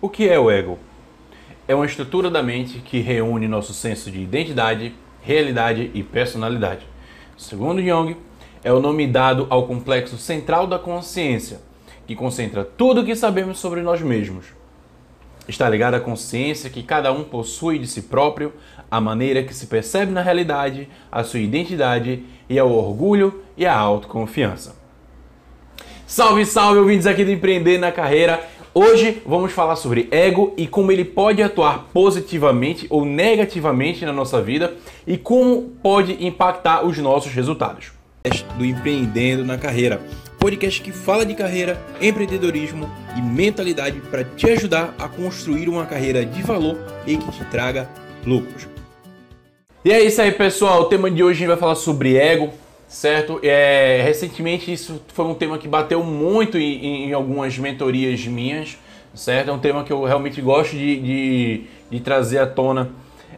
O que é o ego? É uma estrutura da mente que reúne nosso senso de identidade, realidade e personalidade. Segundo Jung, é o nome dado ao complexo central da consciência, que concentra tudo o que sabemos sobre nós mesmos. Está ligado à consciência que cada um possui de si próprio, a maneira que se percebe na realidade, a sua identidade e ao orgulho e à autoconfiança. Salve, salve, ouvintes aqui do Empreender na Carreira. Hoje vamos falar sobre ego e como ele pode atuar positivamente ou negativamente na nossa vida e como pode impactar os nossos resultados. Do Empreendendo na Carreira, podcast que fala de carreira, empreendedorismo e mentalidade para te ajudar a construir uma carreira de valor e que te traga lucros. E é isso aí, pessoal. O tema de hoje a gente vai falar sobre ego, certo? É, recentemente isso foi um tema que bateu muito em, em, algumas mentorias minhas, certo? É um tema que eu realmente gosto de, de, de trazer à tona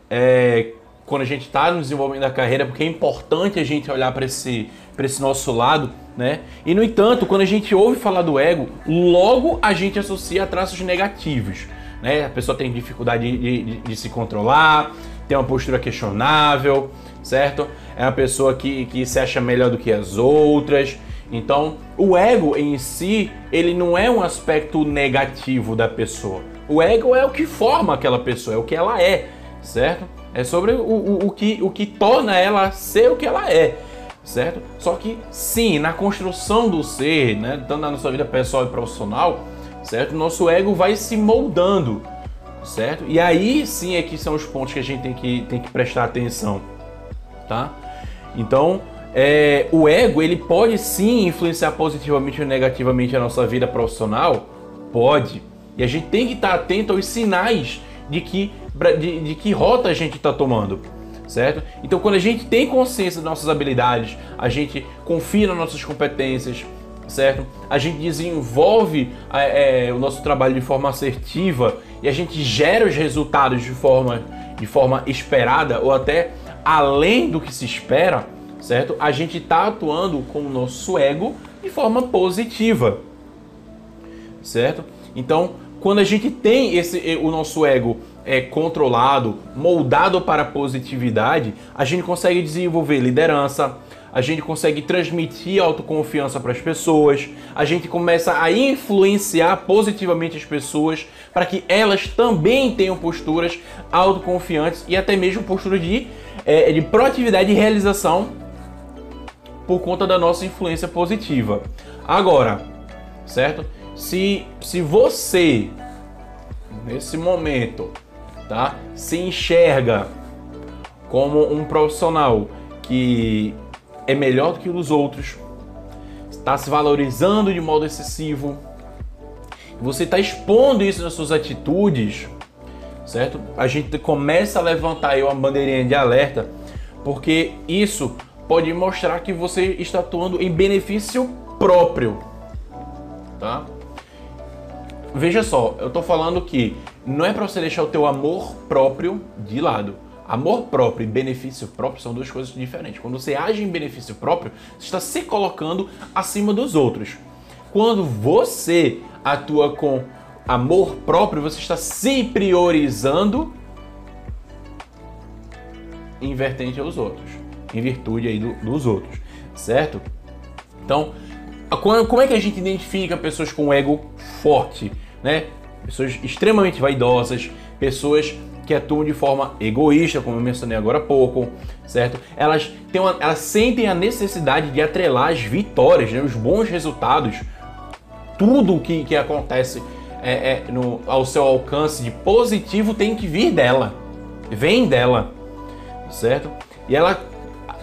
é, quando a gente está no desenvolvimento da carreira, porque é importante a gente olhar para esse, esse nosso lado, né? E no entanto, quando a gente ouve falar do ego, logo a gente associa a traços negativos. Né? A pessoa tem dificuldade de, de, de se controlar, tem uma postura questionável, certo? É uma pessoa que, que se acha melhor do que as outras. Então, o ego em si, ele não é um aspecto negativo da pessoa. O ego é o que forma aquela pessoa, é o que ela é, certo? É sobre o, o, o, que, o que torna ela ser o que ela é, certo? Só que sim, na construção do ser, né, tanto na nossa vida pessoal e profissional, certo? Nosso ego vai se moldando, certo? E aí sim é que são os pontos que a gente tem que, tem que prestar atenção tá? Então, é, o ego, ele pode sim influenciar positivamente ou negativamente a nossa vida profissional? Pode. E a gente tem que estar atento aos sinais de que, de, de que rota a gente está tomando, certo? Então, quando a gente tem consciência das nossas habilidades, a gente confia nas nossas competências, certo? A gente desenvolve é, o nosso trabalho de forma assertiva e a gente gera os resultados de forma, de forma esperada ou até além do que se espera, certo? A gente está atuando com o nosso ego de forma positiva, certo? Então, quando a gente tem esse, o nosso ego é, controlado, moldado para a positividade, a gente consegue desenvolver liderança, a gente consegue transmitir autoconfiança para as pessoas, a gente começa a influenciar positivamente as pessoas para que elas também tenham posturas autoconfiantes e até mesmo postura de, é, de proatividade e realização por conta da nossa influência positiva. Agora, certo? Se, se você, nesse momento, tá, se enxerga como um profissional que é melhor do que os outros, está se valorizando de modo excessivo, você está expondo isso nas suas atitudes, certo? A gente começa a levantar aí uma bandeirinha de alerta, porque isso pode mostrar que você está atuando em benefício próprio, tá? Veja só, eu estou falando que não é para você deixar o teu amor próprio de lado. Amor próprio e benefício próprio são duas coisas diferentes. Quando você age em benefício próprio, você está se colocando acima dos outros. Quando você atua com amor próprio, você está se priorizando em vertente aos outros, em virtude aí do, dos outros, certo? Então, como é que a gente identifica pessoas com ego forte, né? Pessoas extremamente vaidosas, pessoas que atuam de forma egoísta, como eu mencionei agora há pouco, certo? Elas, têm uma, elas sentem a necessidade de atrelar as vitórias, né? os bons resultados, tudo o que, que acontece é, é, no, ao seu alcance de positivo tem que vir dela, vem dela, certo? E ela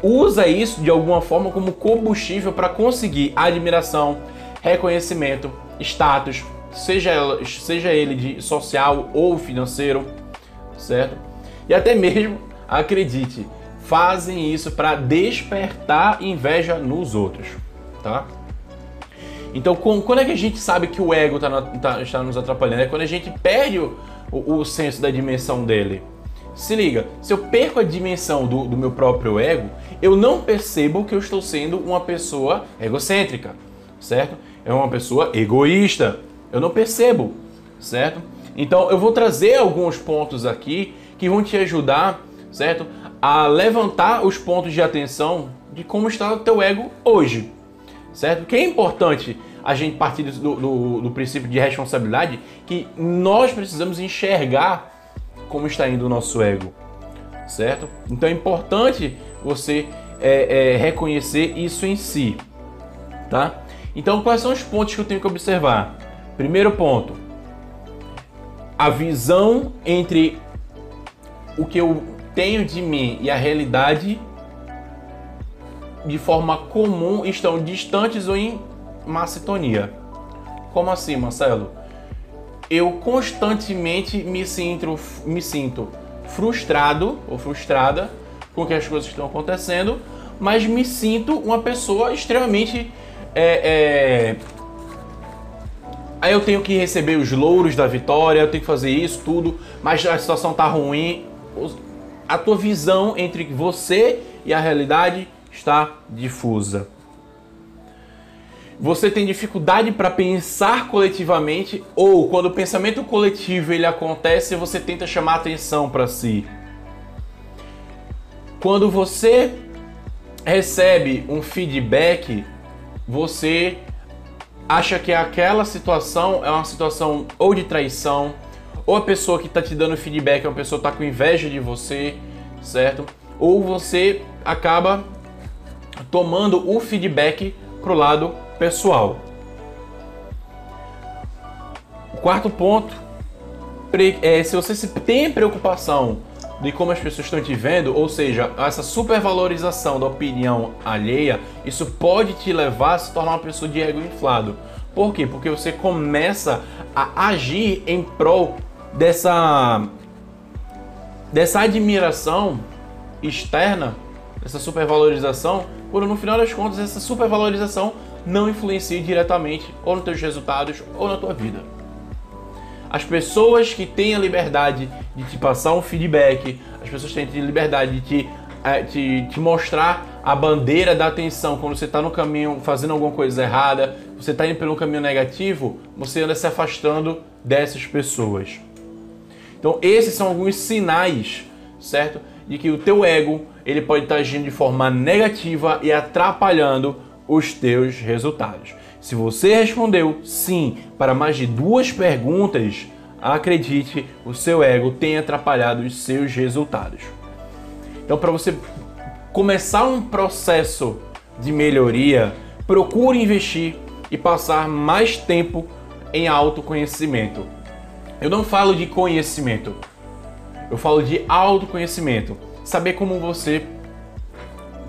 usa isso de alguma forma como combustível para conseguir admiração, reconhecimento, status, seja, ela, seja ele de social ou financeiro, certo? E até mesmo, acredite, fazem isso para despertar inveja nos outros, tá? Então, quando é que a gente sabe que o ego tá, tá, está nos atrapalhando? É quando a gente perde o, o, o, senso da dimensão dele. Se liga, se eu perco a dimensão do, do meu próprio ego, eu não percebo que eu estou sendo uma pessoa egocêntrica, certo? É uma pessoa egoísta. Eu não percebo, certo? Então eu vou trazer alguns pontos aqui que vão te ajudar, certo? A levantar os pontos de atenção de como está o teu ego hoje, certo? Que é importante a gente partir do, do, do princípio de responsabilidade que nós precisamos enxergar como está indo o nosso ego, certo? Então é importante você é, é, reconhecer isso em si, tá? Então quais são os pontos que eu tenho que observar? Primeiro ponto, a visão entre o que eu tenho de mim e a realidade de forma comum estão distantes ou em má sintonia. Como assim, Marcelo? Eu constantemente me sinto, me sinto frustrado ou frustrada com que as coisas estão acontecendo, mas me sinto uma pessoa extremamente. É, é... Aí eu tenho que receber os louros da vitória, eu tenho que fazer isso, tudo, mas a situação tá ruim. A tua visão entre você e a realidade está difusa. Você tem dificuldade para pensar coletivamente ou quando o pensamento coletivo ele acontece, você tenta chamar atenção para si. Quando você recebe um feedback, você acha que aquela situação é uma situação ou de traição, ou a pessoa que está te dando feedback é uma pessoa que está com inveja de você, certo? Ou você acaba tomando o feedback pro lado pessoal. O quarto ponto é se você tem preocupação de como as pessoas estão te vendo, ou seja, essa supervalorização da opinião alheia, isso pode te levar a se tornar uma pessoa de ego inflado. Por quê? Porque você começa a agir em prol dessa dessa admiração externa, dessa supervalorização, quando no final das contas essa supervalorização não influencia diretamente ou nos teus resultados ou na tua vida. As pessoas que têm a liberdade de te passar um feedback, as pessoas têm a liberdade de te, é, te, te mostrar a bandeira da atenção quando você está no caminho fazendo alguma coisa errada, você está indo pelo caminho negativo, você anda se afastando dessas pessoas. Então esses são alguns sinais, certo? De que o teu ego ele pode estar agindo de forma negativa e atrapalhando os teus resultados. Se você respondeu sim para mais de duas perguntas, acredite, o seu ego tem atrapalhado os seus resultados. Então, para você começar um processo de melhoria, procure investir e passar mais tempo em autoconhecimento. Eu não falo de conhecimento, eu falo de autoconhecimento. Saber como você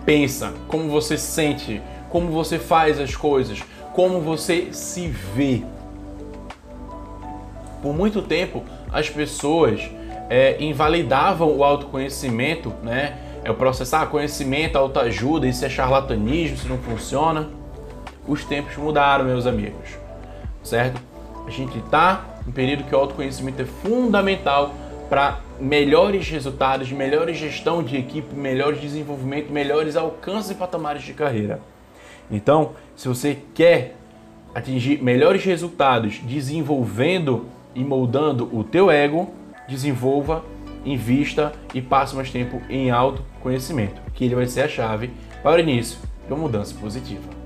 pensa, como você sente, como você faz as coisas, como você se vê. Por muito tempo, as pessoas é, invalidavam o autoconhecimento, né? É o processo, ah, conhecimento, autoajuda, isso é charlatanismo, isso não funciona. Os tempos mudaram, meus amigos, certo? A gente está em um período que o autoconhecimento é fundamental para melhores resultados, melhor gestão de equipe, melhores desenvolvimento, melhores alcances e patamares de carreira. Então, se você quer atingir melhores resultados desenvolvendo e moldando o teu ego, desenvolva, invista e passe mais tempo em autoconhecimento, que ele vai ser a chave para o início de uma mudança positiva.